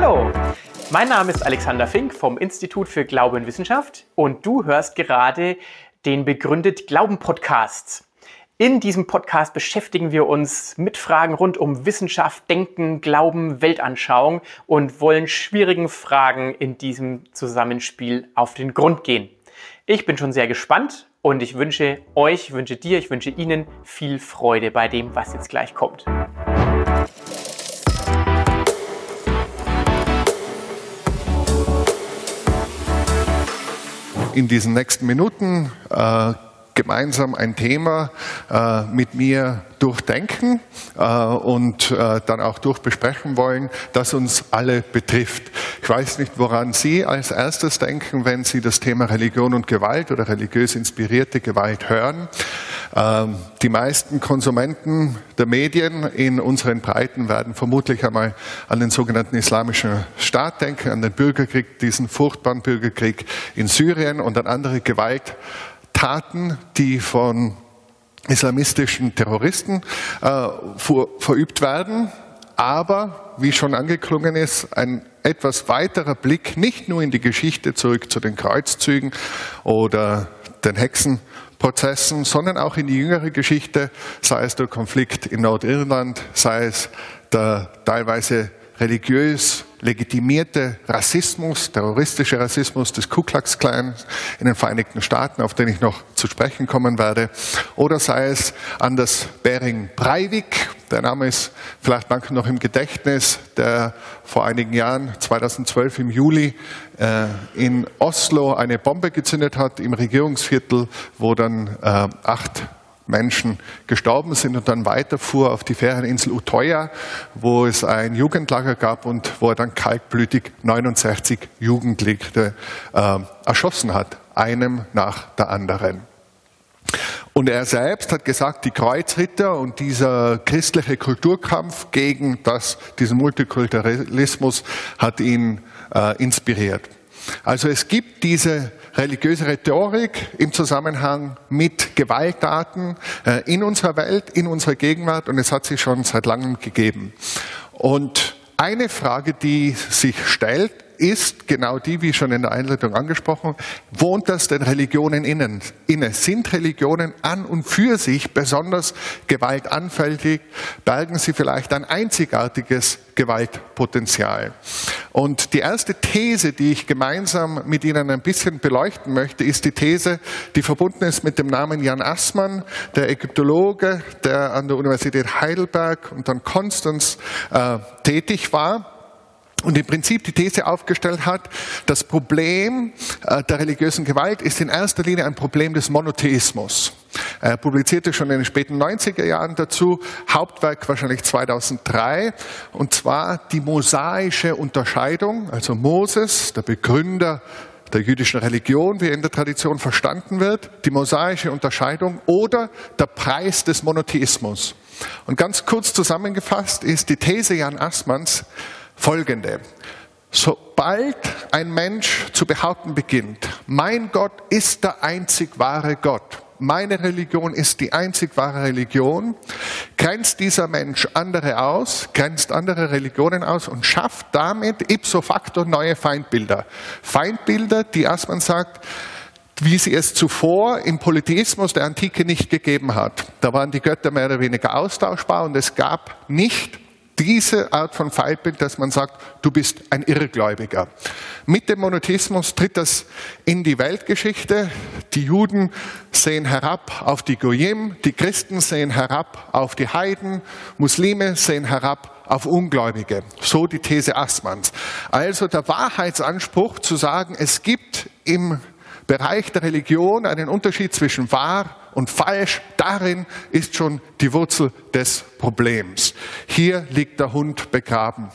Hallo, mein Name ist Alexander Fink vom Institut für Glaube und Wissenschaft und du hörst gerade den Begründet Glauben Podcast. In diesem Podcast beschäftigen wir uns mit Fragen rund um Wissenschaft, Denken, Glauben, Weltanschauung und wollen schwierigen Fragen in diesem Zusammenspiel auf den Grund gehen. Ich bin schon sehr gespannt und ich wünsche euch, wünsche dir, ich wünsche Ihnen viel Freude bei dem, was jetzt gleich kommt. In diesen nächsten Minuten äh, gemeinsam ein Thema äh, mit mir durchdenken äh, und äh, dann auch durchbesprechen wollen, das uns alle betrifft. Ich weiß nicht, woran Sie als erstes denken, wenn Sie das Thema Religion und Gewalt oder religiös inspirierte Gewalt hören. Ähm, die meisten Konsumenten der Medien in unseren Breiten werden vermutlich einmal an den sogenannten Islamischen Staat denken, an den Bürgerkrieg, diesen furchtbaren Bürgerkrieg in Syrien und an andere Gewalt Taten, die von islamistischen Terroristen äh, verübt werden. Aber, wie schon angeklungen ist, ein etwas weiterer Blick nicht nur in die Geschichte zurück zu den Kreuzzügen oder den Hexenprozessen, sondern auch in die jüngere Geschichte, sei es der Konflikt in Nordirland, sei es der teilweise religiös legitimierte Rassismus, terroristische Rassismus des Ku Klux Klan in den Vereinigten Staaten, auf den ich noch zu sprechen kommen werde, oder sei es Anders Bering Breivik, der Name ist vielleicht manchen noch im Gedächtnis, der vor einigen Jahren, 2012 im Juli, äh, in Oslo eine Bombe gezündet hat im Regierungsviertel, wo dann äh, acht Menschen gestorben sind und dann weiterfuhr auf die Ferieninsel Utoya, wo es ein Jugendlager gab und wo er dann kaltblütig 69 Jugendliche äh, erschossen hat, einem nach der anderen. Und er selbst hat gesagt, die Kreuzritter und dieser christliche Kulturkampf gegen das, diesen Multikulturalismus hat ihn äh, inspiriert. Also es gibt diese religiöse Rhetorik im Zusammenhang mit Gewalttaten äh, in unserer Welt, in unserer Gegenwart und es hat sie schon seit langem gegeben. Und eine Frage, die sich stellt, ist genau die, wie schon in der Einleitung angesprochen, wohnt das den Religionen innen, inne? Sind Religionen an und für sich besonders gewaltanfällig? Bergen sie vielleicht ein einzigartiges Gewaltpotenzial? Und die erste These, die ich gemeinsam mit Ihnen ein bisschen beleuchten möchte, ist die These, die verbunden ist mit dem Namen Jan Assmann, der Ägyptologe, der an der Universität Heidelberg und dann Konstanz äh, tätig war und im Prinzip die These aufgestellt hat, das Problem äh, der religiösen Gewalt ist in erster Linie ein Problem des Monotheismus. Er publizierte schon in den späten 90er Jahren dazu, Hauptwerk wahrscheinlich 2003, und zwar die mosaische Unterscheidung, also Moses, der Begründer der jüdischen Religion, wie er in der Tradition verstanden wird, die mosaische Unterscheidung oder der Preis des Monotheismus. Und ganz kurz zusammengefasst ist die These Jan Assmanns, folgende. Sobald ein Mensch zu behaupten beginnt, mein Gott ist der einzig wahre Gott, meine Religion ist die einzig wahre Religion, grenzt dieser Mensch andere aus, grenzt andere Religionen aus und schafft damit ipso facto neue Feindbilder. Feindbilder, die erstmal sagt, wie sie es zuvor im Polytheismus der Antike nicht gegeben hat. Da waren die Götter mehr oder weniger austauschbar und es gab nicht diese Art von Feindbild, dass man sagt, du bist ein Irrgläubiger. Mit dem Monotheismus tritt das in die Weltgeschichte. Die Juden sehen herab auf die Goyim, die Christen sehen herab auf die Heiden, Muslime sehen herab auf Ungläubige. So die These Assmanns. Also der Wahrheitsanspruch zu sagen, es gibt im Bereich der Religion einen Unterschied zwischen wahr und falsch, darin ist schon die Wurzel des Problems. Hier liegt der Hund begraben.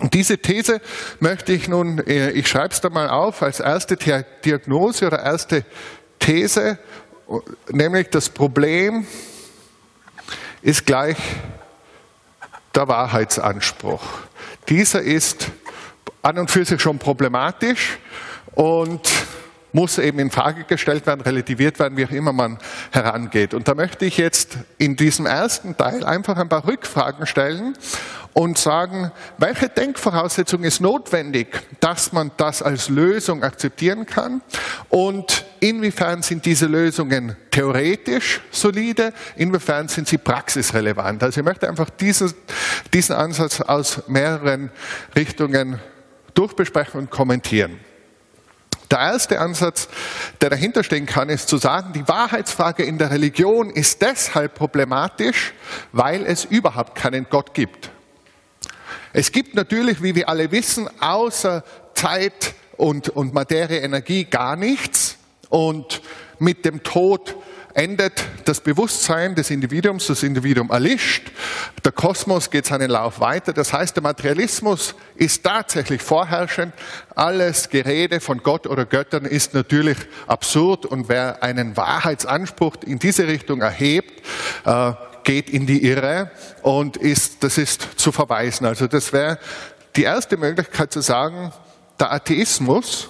Und diese These möchte ich nun, äh, ich schreibe es da mal auf, als erste Diagnose oder erste These, nämlich das Problem ist gleich der Wahrheitsanspruch. Dieser ist an und für sich schon problematisch und muss eben in Frage gestellt werden, relativiert werden, wie auch immer man herangeht. Und da möchte ich jetzt in diesem ersten Teil einfach ein paar Rückfragen stellen und sagen, welche Denkvoraussetzung ist notwendig, dass man das als Lösung akzeptieren kann und inwiefern sind diese Lösungen theoretisch solide, inwiefern sind sie praxisrelevant. Also ich möchte einfach diesen, diesen Ansatz aus mehreren Richtungen durchbesprechen und kommentieren. Der erste Ansatz, der dahinter stehen kann, ist zu sagen, die Wahrheitsfrage in der Religion ist deshalb problematisch, weil es überhaupt keinen Gott gibt. Es gibt natürlich, wie wir alle wissen, außer Zeit und, und Materie, Energie gar nichts. Und mit dem Tod endet das Bewusstsein des Individuums, das Individuum erlischt, der Kosmos geht seinen Lauf weiter. Das heißt, der Materialismus ist tatsächlich vorherrschend. Alles Gerede von Gott oder Göttern ist natürlich absurd und wer einen Wahrheitsanspruch in diese Richtung erhebt, äh, geht in die Irre und ist, das ist zu verweisen. Also das wäre die erste Möglichkeit zu sagen, der Atheismus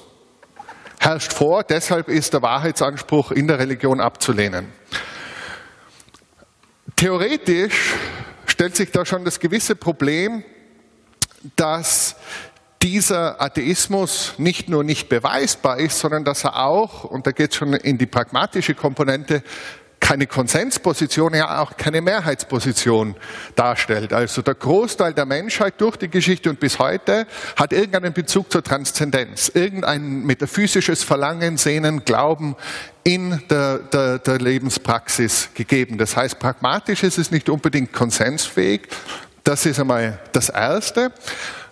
herrscht vor, deshalb ist der Wahrheitsanspruch in der Religion abzulehnen. Theoretisch stellt sich da schon das gewisse Problem, dass dieser Atheismus nicht nur nicht beweisbar ist, sondern dass er auch, und da geht es schon in die pragmatische Komponente, keine Konsensposition, ja auch keine Mehrheitsposition darstellt. Also der Großteil der Menschheit durch die Geschichte und bis heute hat irgendeinen Bezug zur Transzendenz, irgendein metaphysisches Verlangen, Sehnen, Glauben in der, der, der Lebenspraxis gegeben. Das heißt, pragmatisch ist es nicht unbedingt konsensfähig. Das ist einmal das Erste.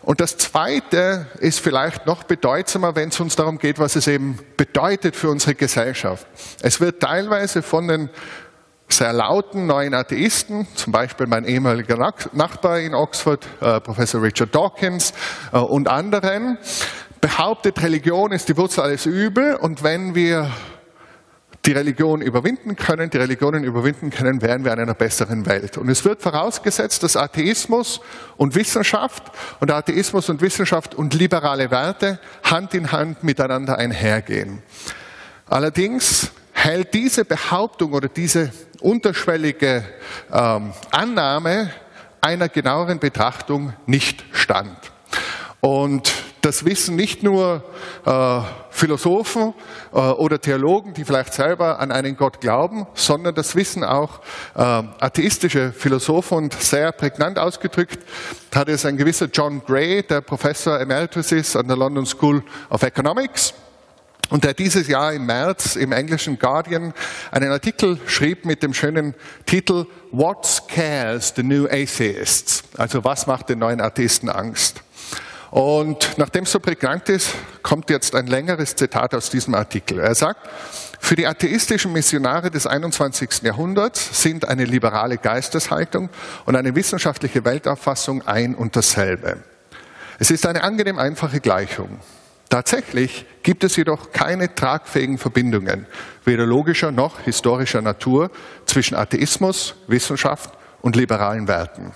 Und das Zweite ist vielleicht noch bedeutsamer, wenn es uns darum geht, was es eben bedeutet für unsere Gesellschaft. Es wird teilweise von den sehr lauten neuen Atheisten, zum Beispiel mein ehemaliger Nachbar in Oxford, äh, Professor Richard Dawkins äh, und anderen, behauptet, Religion ist die Wurzel alles Übel und wenn wir die Religion überwinden können, die Religionen überwinden können, wären wir in einer besseren Welt. Und es wird vorausgesetzt, dass Atheismus und Wissenschaft und Atheismus und Wissenschaft und liberale Werte Hand in Hand miteinander einhergehen. Allerdings hält diese Behauptung oder diese unterschwellige ähm, Annahme einer genaueren Betrachtung nicht stand. Und das wissen nicht nur äh, Philosophen äh, oder Theologen, die vielleicht selber an einen Gott glauben, sondern das wissen auch äh, atheistische Philosophen und sehr prägnant ausgedrückt hat es ein gewisser John Gray, der Professor Emeritus ist an der London School of Economics. Und der dieses Jahr im März im englischen Guardian einen Artikel schrieb mit dem schönen Titel What scares the new atheists? Also was macht den neuen Atheisten Angst? Und nachdem es so prägnant ist, kommt jetzt ein längeres Zitat aus diesem Artikel. Er sagt, für die atheistischen Missionare des 21. Jahrhunderts sind eine liberale Geisteshaltung und eine wissenschaftliche Weltauffassung ein und dasselbe. Es ist eine angenehm einfache Gleichung. Tatsächlich gibt es jedoch keine tragfähigen Verbindungen, weder logischer noch historischer Natur, zwischen Atheismus, Wissenschaft und liberalen Werten.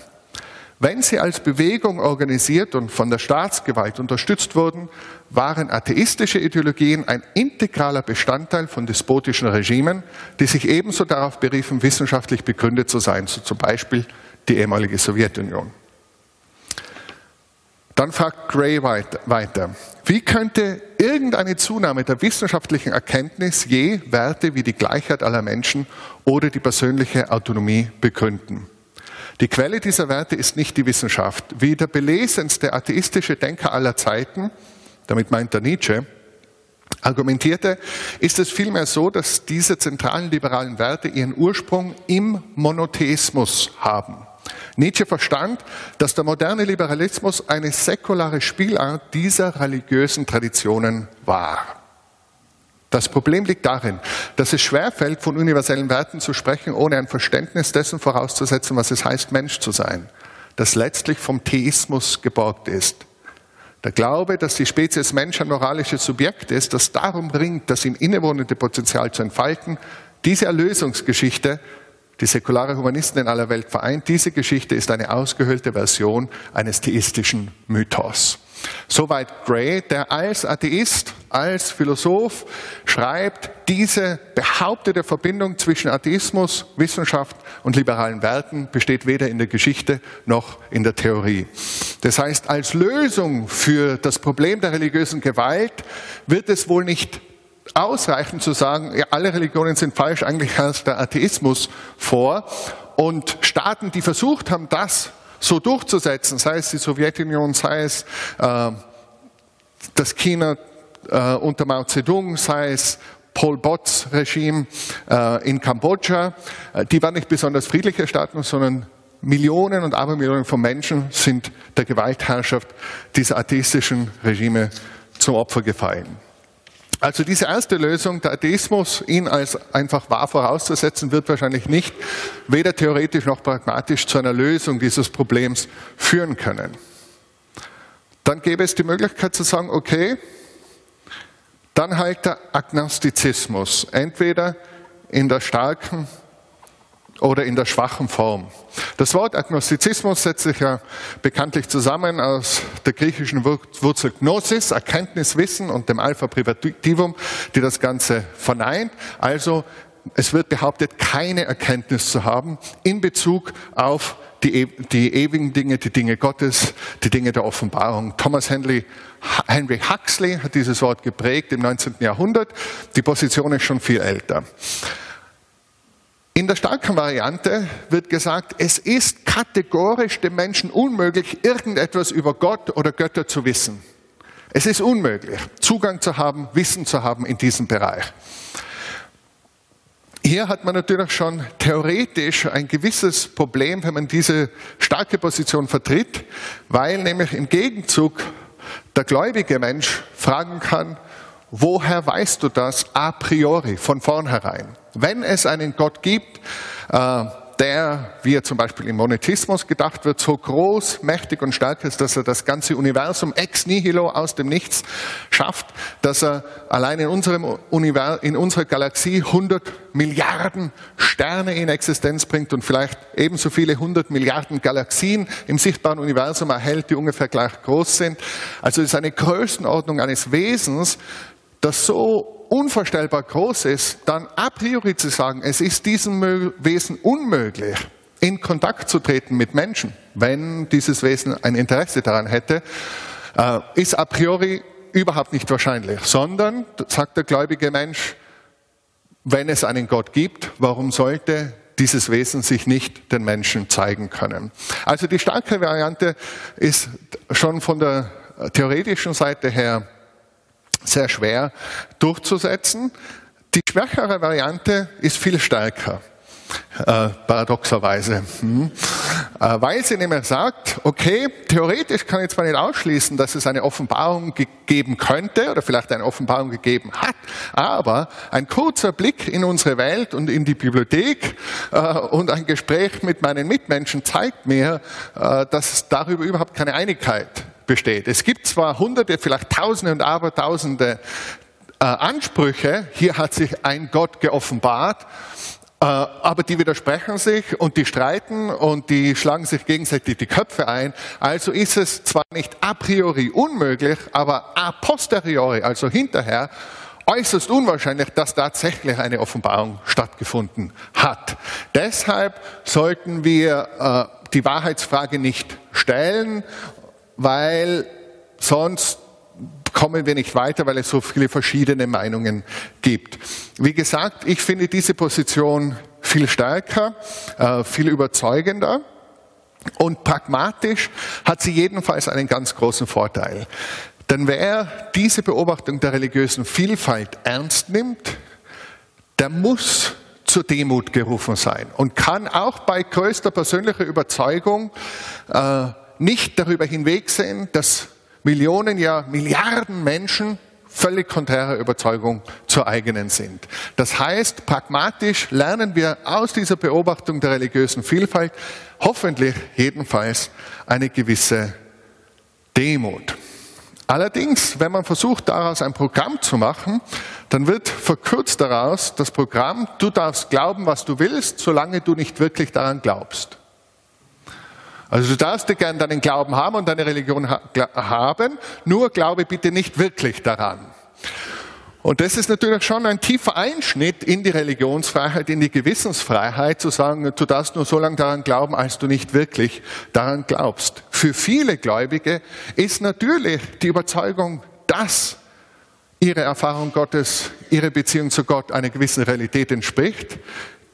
Wenn sie als Bewegung organisiert und von der Staatsgewalt unterstützt wurden, waren atheistische Ideologien ein integraler Bestandteil von despotischen Regimen, die sich ebenso darauf beriefen, wissenschaftlich begründet zu sein, so zum Beispiel die ehemalige Sowjetunion. Dann fragt Gray weiter, wie könnte irgendeine Zunahme der wissenschaftlichen Erkenntnis je Werte wie die Gleichheit aller Menschen oder die persönliche Autonomie begründen? Die Quelle dieser Werte ist nicht die Wissenschaft. Wie der belesenste atheistische Denker aller Zeiten, damit meint er Nietzsche, argumentierte, ist es vielmehr so, dass diese zentralen liberalen Werte ihren Ursprung im Monotheismus haben. Nietzsche verstand, dass der moderne Liberalismus eine säkulare Spielart dieser religiösen Traditionen war. Das Problem liegt darin, dass es schwerfällt, von universellen Werten zu sprechen, ohne ein Verständnis dessen vorauszusetzen, was es heißt, Mensch zu sein, das letztlich vom Theismus geborgt ist. Der Glaube, dass die Spezies Mensch ein moralisches Subjekt ist, das darum ringt, das ihm innewohnende Potenzial zu entfalten, diese Erlösungsgeschichte, die säkulare Humanisten in aller Welt vereint. Diese Geschichte ist eine ausgehöhlte Version eines theistischen Mythos. Soweit Gray, der als Atheist, als Philosoph schreibt, diese behauptete Verbindung zwischen Atheismus, Wissenschaft und liberalen Werten besteht weder in der Geschichte noch in der Theorie. Das heißt, als Lösung für das Problem der religiösen Gewalt wird es wohl nicht ausreichen zu sagen, ja, alle Religionen sind falsch, eigentlich herrscht der Atheismus vor. Und Staaten, die versucht haben, das so durchzusetzen, sei es die Sowjetunion, sei es äh, das China äh, unter Mao Zedong, sei es Pol Pots Regime äh, in Kambodscha, äh, die waren nicht besonders friedliche Staaten, sondern Millionen und Abermillionen von Menschen sind der Gewaltherrschaft dieser atheistischen Regime zum Opfer gefallen. Also diese erste Lösung, der Atheismus, ihn als einfach wahr vorauszusetzen, wird wahrscheinlich nicht weder theoretisch noch pragmatisch zu einer Lösung dieses Problems führen können. Dann gäbe es die Möglichkeit zu sagen, okay, dann halt der Agnostizismus, entweder in der starken oder in der schwachen Form. Das Wort Agnostizismus setzt sich ja bekanntlich zusammen aus der griechischen Wurzel Gnosis, Erkenntnis, Wissen und dem Alpha Privativum, die das Ganze verneint. Also es wird behauptet, keine Erkenntnis zu haben in Bezug auf die, die ewigen Dinge, die Dinge Gottes, die Dinge der Offenbarung. Thomas Henry, Henry Huxley hat dieses Wort geprägt im 19. Jahrhundert. Die Position ist schon viel älter. In der starken Variante wird gesagt, es ist kategorisch dem Menschen unmöglich, irgendetwas über Gott oder Götter zu wissen. Es ist unmöglich, Zugang zu haben, Wissen zu haben in diesem Bereich. Hier hat man natürlich schon theoretisch ein gewisses Problem, wenn man diese starke Position vertritt, weil nämlich im Gegenzug der gläubige Mensch fragen kann, woher weißt du das a priori, von vornherein? Wenn es einen Gott gibt, äh, der, wie er zum Beispiel im Monetismus gedacht wird, so groß, mächtig und stark ist, dass er das ganze Universum ex nihilo aus dem Nichts schafft, dass er allein in, unserem Univers in unserer Galaxie 100 Milliarden Sterne in Existenz bringt und vielleicht ebenso viele 100 Milliarden Galaxien im sichtbaren Universum erhält, die ungefähr gleich groß sind. Also es ist eine Größenordnung eines Wesens, das so unvorstellbar groß ist, dann a priori zu sagen, es ist diesem Wesen unmöglich, in Kontakt zu treten mit Menschen, wenn dieses Wesen ein Interesse daran hätte, äh, ist a priori überhaupt nicht wahrscheinlich, sondern, sagt der gläubige Mensch, wenn es einen Gott gibt, warum sollte dieses Wesen sich nicht den Menschen zeigen können? Also die starke Variante ist schon von der theoretischen Seite her sehr schwer durchzusetzen. Die schwächere Variante ist viel stärker, äh, paradoxerweise, hm. äh, weil sie nämlich sagt, okay, theoretisch kann ich zwar nicht ausschließen, dass es eine Offenbarung geben könnte oder vielleicht eine Offenbarung gegeben hat, aber ein kurzer Blick in unsere Welt und in die Bibliothek äh, und ein Gespräch mit meinen Mitmenschen zeigt mir, äh, dass darüber überhaupt keine Einigkeit besteht. Es gibt zwar hunderte, vielleicht tausende und abertausende äh, Ansprüche, hier hat sich ein Gott geoffenbart, äh, aber die widersprechen sich und die streiten und die schlagen sich gegenseitig die Köpfe ein. Also ist es zwar nicht a priori unmöglich, aber a posteriori, also hinterher, äußerst unwahrscheinlich, dass tatsächlich eine Offenbarung stattgefunden hat. Deshalb sollten wir äh, die Wahrheitsfrage nicht stellen weil sonst kommen wir nicht weiter, weil es so viele verschiedene Meinungen gibt. Wie gesagt, ich finde diese Position viel stärker, äh, viel überzeugender. Und pragmatisch hat sie jedenfalls einen ganz großen Vorteil. Denn wer diese Beobachtung der religiösen Vielfalt ernst nimmt, der muss zur Demut gerufen sein und kann auch bei größter persönlicher Überzeugung äh, nicht darüber hinwegsehen, dass Millionen, ja Milliarden Menschen völlig konträre Überzeugung zur eigenen sind. Das heißt, pragmatisch lernen wir aus dieser Beobachtung der religiösen Vielfalt hoffentlich jedenfalls eine gewisse Demut. Allerdings, wenn man versucht, daraus ein Programm zu machen, dann wird verkürzt daraus das Programm, du darfst glauben, was du willst, solange du nicht wirklich daran glaubst. Also du darfst dir gern deinen Glauben haben und deine Religion ha haben, nur glaube bitte nicht wirklich daran. Und das ist natürlich schon ein tiefer Einschnitt in die Religionsfreiheit, in die Gewissensfreiheit, zu sagen, du darfst nur so lange daran glauben, als du nicht wirklich daran glaubst. Für viele Gläubige ist natürlich die Überzeugung, dass ihre Erfahrung Gottes, ihre Beziehung zu Gott einer gewissen Realität entspricht,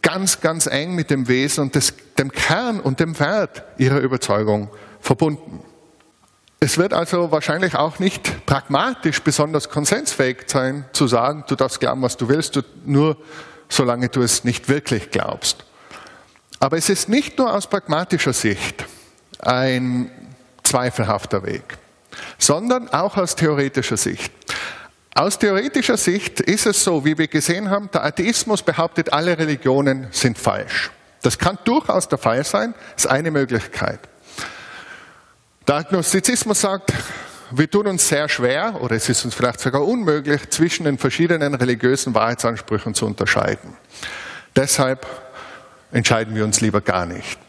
ganz, ganz eng mit dem Wesen und des, dem Kern und dem Wert ihrer Überzeugung verbunden. Es wird also wahrscheinlich auch nicht pragmatisch besonders konsensfähig sein, zu sagen, du darfst glauben, was du willst, nur solange du es nicht wirklich glaubst. Aber es ist nicht nur aus pragmatischer Sicht ein zweifelhafter Weg, sondern auch aus theoretischer Sicht. Aus theoretischer Sicht ist es so, wie wir gesehen haben, der Atheismus behauptet, alle Religionen sind falsch. Das kann durchaus der Fall sein, ist eine Möglichkeit. Der Agnostizismus sagt, wir tun uns sehr schwer, oder es ist uns vielleicht sogar unmöglich, zwischen den verschiedenen religiösen Wahrheitsansprüchen zu unterscheiden. Deshalb entscheiden wir uns lieber gar nicht.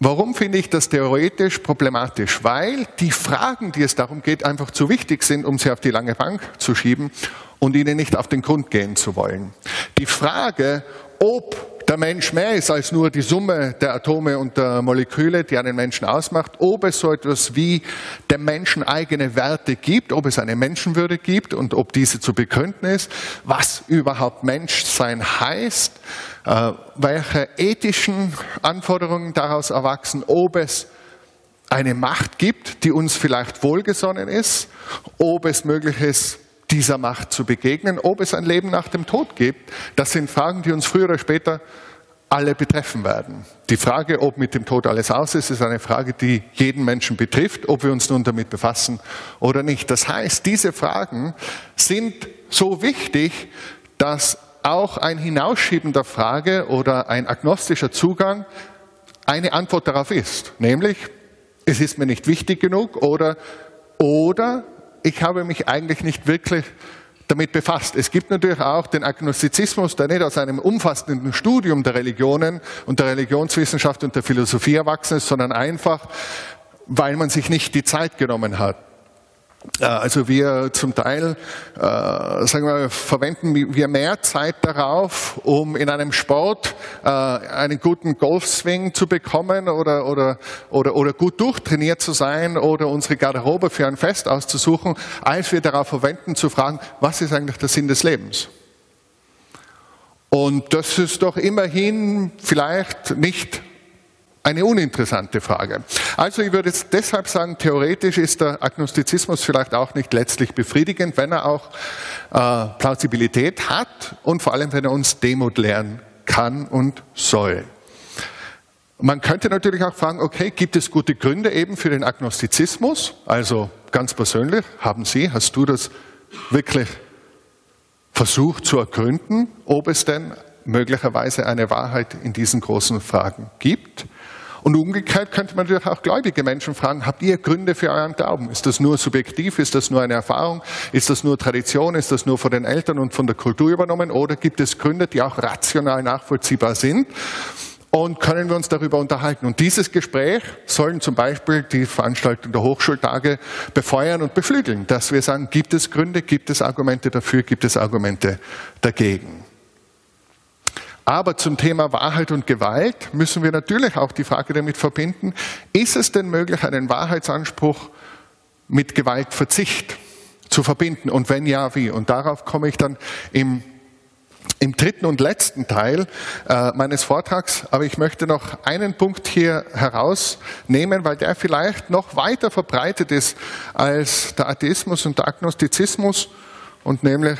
Warum finde ich das theoretisch problematisch? Weil die Fragen, die es darum geht, einfach zu wichtig sind, um sie auf die lange Bank zu schieben und ihnen nicht auf den Grund gehen zu wollen. Die Frage, ob der Mensch mehr ist als nur die Summe der Atome und der Moleküle, die einen Menschen ausmacht, ob es so etwas wie dem Menschen eigene Werte gibt, ob es eine Menschenwürde gibt und ob diese zu begründen ist, was überhaupt Menschsein heißt, welche ethischen Anforderungen daraus erwachsen, ob es eine Macht gibt, die uns vielleicht wohlgesonnen ist, ob es möglich ist, dieser Macht zu begegnen, ob es ein Leben nach dem Tod gibt. Das sind Fragen, die uns früher oder später alle betreffen werden. Die Frage, ob mit dem Tod alles aus ist, ist eine Frage, die jeden Menschen betrifft, ob wir uns nun damit befassen oder nicht. Das heißt, diese Fragen sind so wichtig, dass auch ein Hinausschieben der Frage oder ein agnostischer Zugang eine Antwort darauf ist. Nämlich, es ist mir nicht wichtig genug oder, oder ich habe mich eigentlich nicht wirklich damit befasst. Es gibt natürlich auch den Agnostizismus, der nicht aus einem umfassenden Studium der Religionen und der Religionswissenschaft und der Philosophie erwachsen ist, sondern einfach, weil man sich nicht die Zeit genommen hat. Äh, also wir zum Teil, äh, sagen wir, verwenden wir mehr Zeit darauf, um in einem Sport äh, einen guten Golfswing zu bekommen oder, oder, oder, oder gut durchtrainiert zu sein oder unsere Garderobe für ein Fest auszusuchen, als wir darauf verwenden zu fragen, was ist eigentlich der Sinn des Lebens? Und das ist doch immerhin vielleicht nicht eine uninteressante Frage. Also ich würde jetzt deshalb sagen, theoretisch ist der Agnostizismus vielleicht auch nicht letztlich befriedigend, wenn er auch äh, Plausibilität hat und vor allem, wenn er uns Demut lernen kann und soll. Man könnte natürlich auch fragen, okay, gibt es gute Gründe eben für den Agnostizismus? Also ganz persönlich, haben Sie, hast du das wirklich versucht zu ergründen, ob es denn möglicherweise eine Wahrheit in diesen großen Fragen gibt? Und umgekehrt könnte man natürlich auch gläubige Menschen fragen, habt ihr Gründe für euren Glauben? Ist das nur subjektiv? Ist das nur eine Erfahrung? Ist das nur Tradition? Ist das nur von den Eltern und von der Kultur übernommen? Oder gibt es Gründe, die auch rational nachvollziehbar sind? Und können wir uns darüber unterhalten? Und dieses Gespräch sollen zum Beispiel die Veranstaltung der Hochschultage befeuern und beflügeln, dass wir sagen, gibt es Gründe, gibt es Argumente dafür, gibt es Argumente dagegen? Aber zum Thema Wahrheit und Gewalt müssen wir natürlich auch die Frage damit verbinden, ist es denn möglich, einen Wahrheitsanspruch mit Gewaltverzicht zu verbinden? Und wenn ja, wie? Und darauf komme ich dann im, im dritten und letzten Teil äh, meines Vortrags. Aber ich möchte noch einen Punkt hier herausnehmen, weil der vielleicht noch weiter verbreitet ist als der Atheismus und der Agnostizismus und nämlich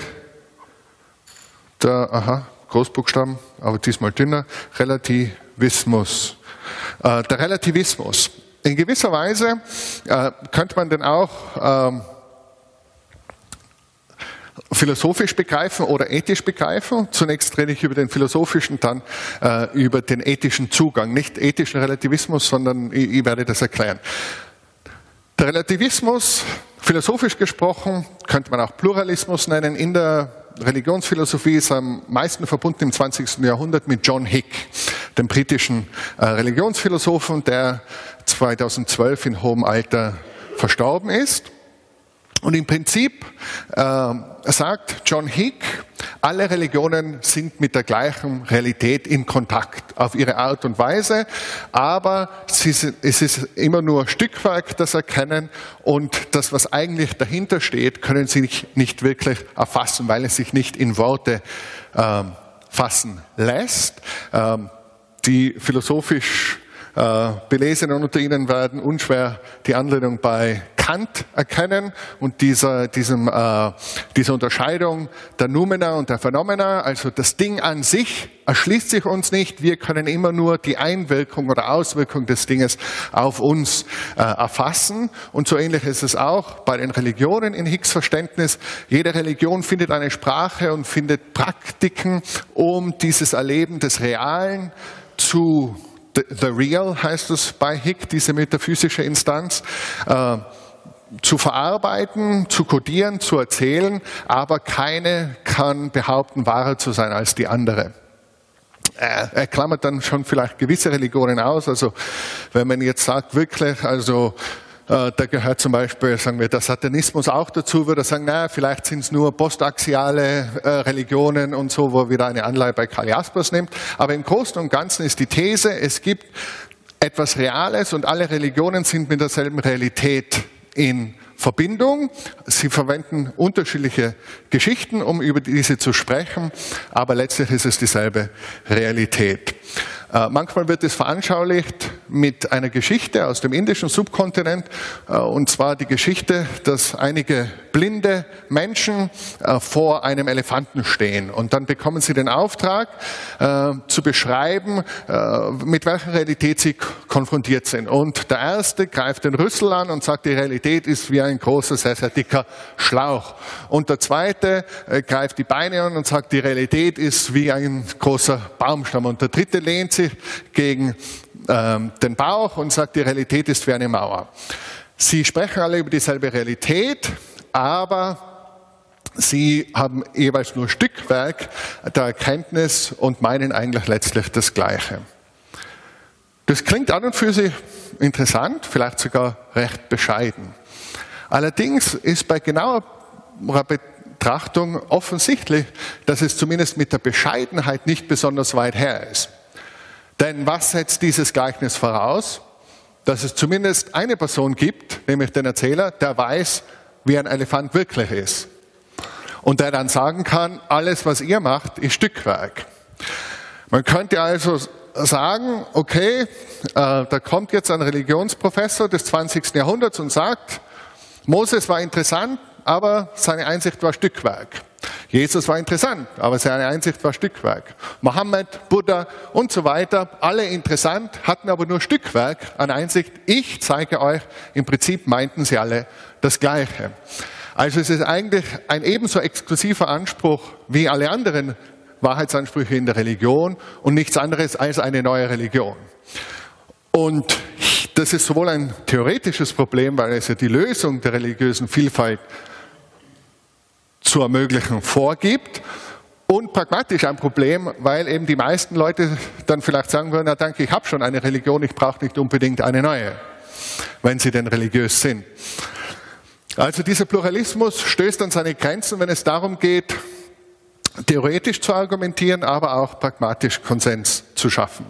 der, aha, Großbuchstaben, aber diesmal dünner, Relativismus. Äh, der Relativismus. In gewisser Weise äh, könnte man den auch ähm, philosophisch begreifen oder ethisch begreifen. Zunächst rede ich über den philosophischen, dann äh, über den ethischen Zugang. Nicht ethischen Relativismus, sondern ich, ich werde das erklären. Der Relativismus, philosophisch gesprochen, könnte man auch Pluralismus nennen, in der Religionsphilosophie ist am meisten verbunden im 20. Jahrhundert mit John Hick, dem britischen äh, Religionsphilosophen, der 2012 in hohem Alter verstorben ist. Und im Prinzip äh, sagt John Hick, alle Religionen sind mit der gleichen Realität in Kontakt auf ihre Art und Weise, aber sind, es ist immer nur Stückwerk, das erkennen und das, was eigentlich dahinter steht, können sie nicht wirklich erfassen, weil es sich nicht in Worte äh, fassen lässt. Ähm, die philosophisch Belesenen unter Ihnen werden unschwer die Anlehnung bei Kant erkennen und dieser, diesem, äh, dieser Unterscheidung der Numena und der Phenomena, also das Ding an sich erschließt sich uns nicht. Wir können immer nur die Einwirkung oder Auswirkung des Dinges auf uns äh, erfassen. Und so ähnlich ist es auch bei den Religionen in Hicks Verständnis. Jede Religion findet eine Sprache und findet Praktiken, um dieses Erleben des Realen zu The Real heißt es bei Hick, diese metaphysische Instanz, äh, zu verarbeiten, zu kodieren, zu erzählen, aber keine kann behaupten, wahrer zu sein als die andere. Er klammert dann schon vielleicht gewisse Religionen aus. Also wenn man jetzt sagt, wirklich, also da gehört zum Beispiel, sagen wir, der Satanismus auch dazu, würde sagen, naja, vielleicht sind es nur postaxiale äh, Religionen und so, wo er wieder eine Anleihe bei Karl Jaspers nimmt. Aber im Großen und Ganzen ist die These, es gibt etwas Reales und alle Religionen sind mit derselben Realität in Verbindung. Sie verwenden unterschiedliche Geschichten, um über diese zu sprechen, aber letztlich ist es dieselbe Realität. Äh, manchmal wird es veranschaulicht mit einer Geschichte aus dem indischen Subkontinent, äh, und zwar die Geschichte, dass einige blinde Menschen äh, vor einem Elefanten stehen. Und dann bekommen sie den Auftrag zu beschreiben, mit welcher Realität sie konfrontiert sind. Und der Erste greift den Rüssel an und sagt, die Realität ist wie ein großer, sehr, sehr dicker Schlauch. Und der Zweite greift die Beine an und sagt, die Realität ist wie ein großer Baumstamm. Und der Dritte lehnt sich gegen ähm, den Bauch und sagt, die Realität ist wie eine Mauer. Sie sprechen alle über dieselbe Realität, aber sie haben jeweils nur Stückwerk der Erkenntnis und meinen eigentlich letztlich das Gleiche. Das klingt an und für sich interessant, vielleicht sogar recht bescheiden. Allerdings ist bei genauer Betrachtung offensichtlich, dass es zumindest mit der Bescheidenheit nicht besonders weit her ist. Denn was setzt dieses Gleichnis voraus? Dass es zumindest eine Person gibt, nämlich den Erzähler, der weiß, wie ein Elefant wirklich ist. Und der dann sagen kann, alles, was ihr macht, ist Stückwerk. Man könnte also sagen, okay, äh, da kommt jetzt ein Religionsprofessor des 20. Jahrhunderts und sagt, Moses war interessant, aber seine Einsicht war Stückwerk. Jesus war interessant, aber seine Einsicht war Stückwerk. Mohammed, Buddha und so weiter, alle interessant, hatten aber nur Stückwerk an Einsicht. Ich zeige euch, im Prinzip meinten sie alle das Gleiche. Also es ist eigentlich ein ebenso exklusiver Anspruch wie alle anderen Wahrheitsansprüche in der Religion und nichts anderes als eine neue Religion. Und das ist sowohl ein theoretisches Problem, weil es ja die Lösung der religiösen Vielfalt zu ermöglichen vorgibt. Und pragmatisch ein Problem, weil eben die meisten Leute dann vielleicht sagen würden, na danke, ich habe schon eine Religion, ich brauche nicht unbedingt eine neue, wenn sie denn religiös sind. Also dieser Pluralismus stößt an seine Grenzen, wenn es darum geht, theoretisch zu argumentieren, aber auch pragmatisch Konsens zu schaffen.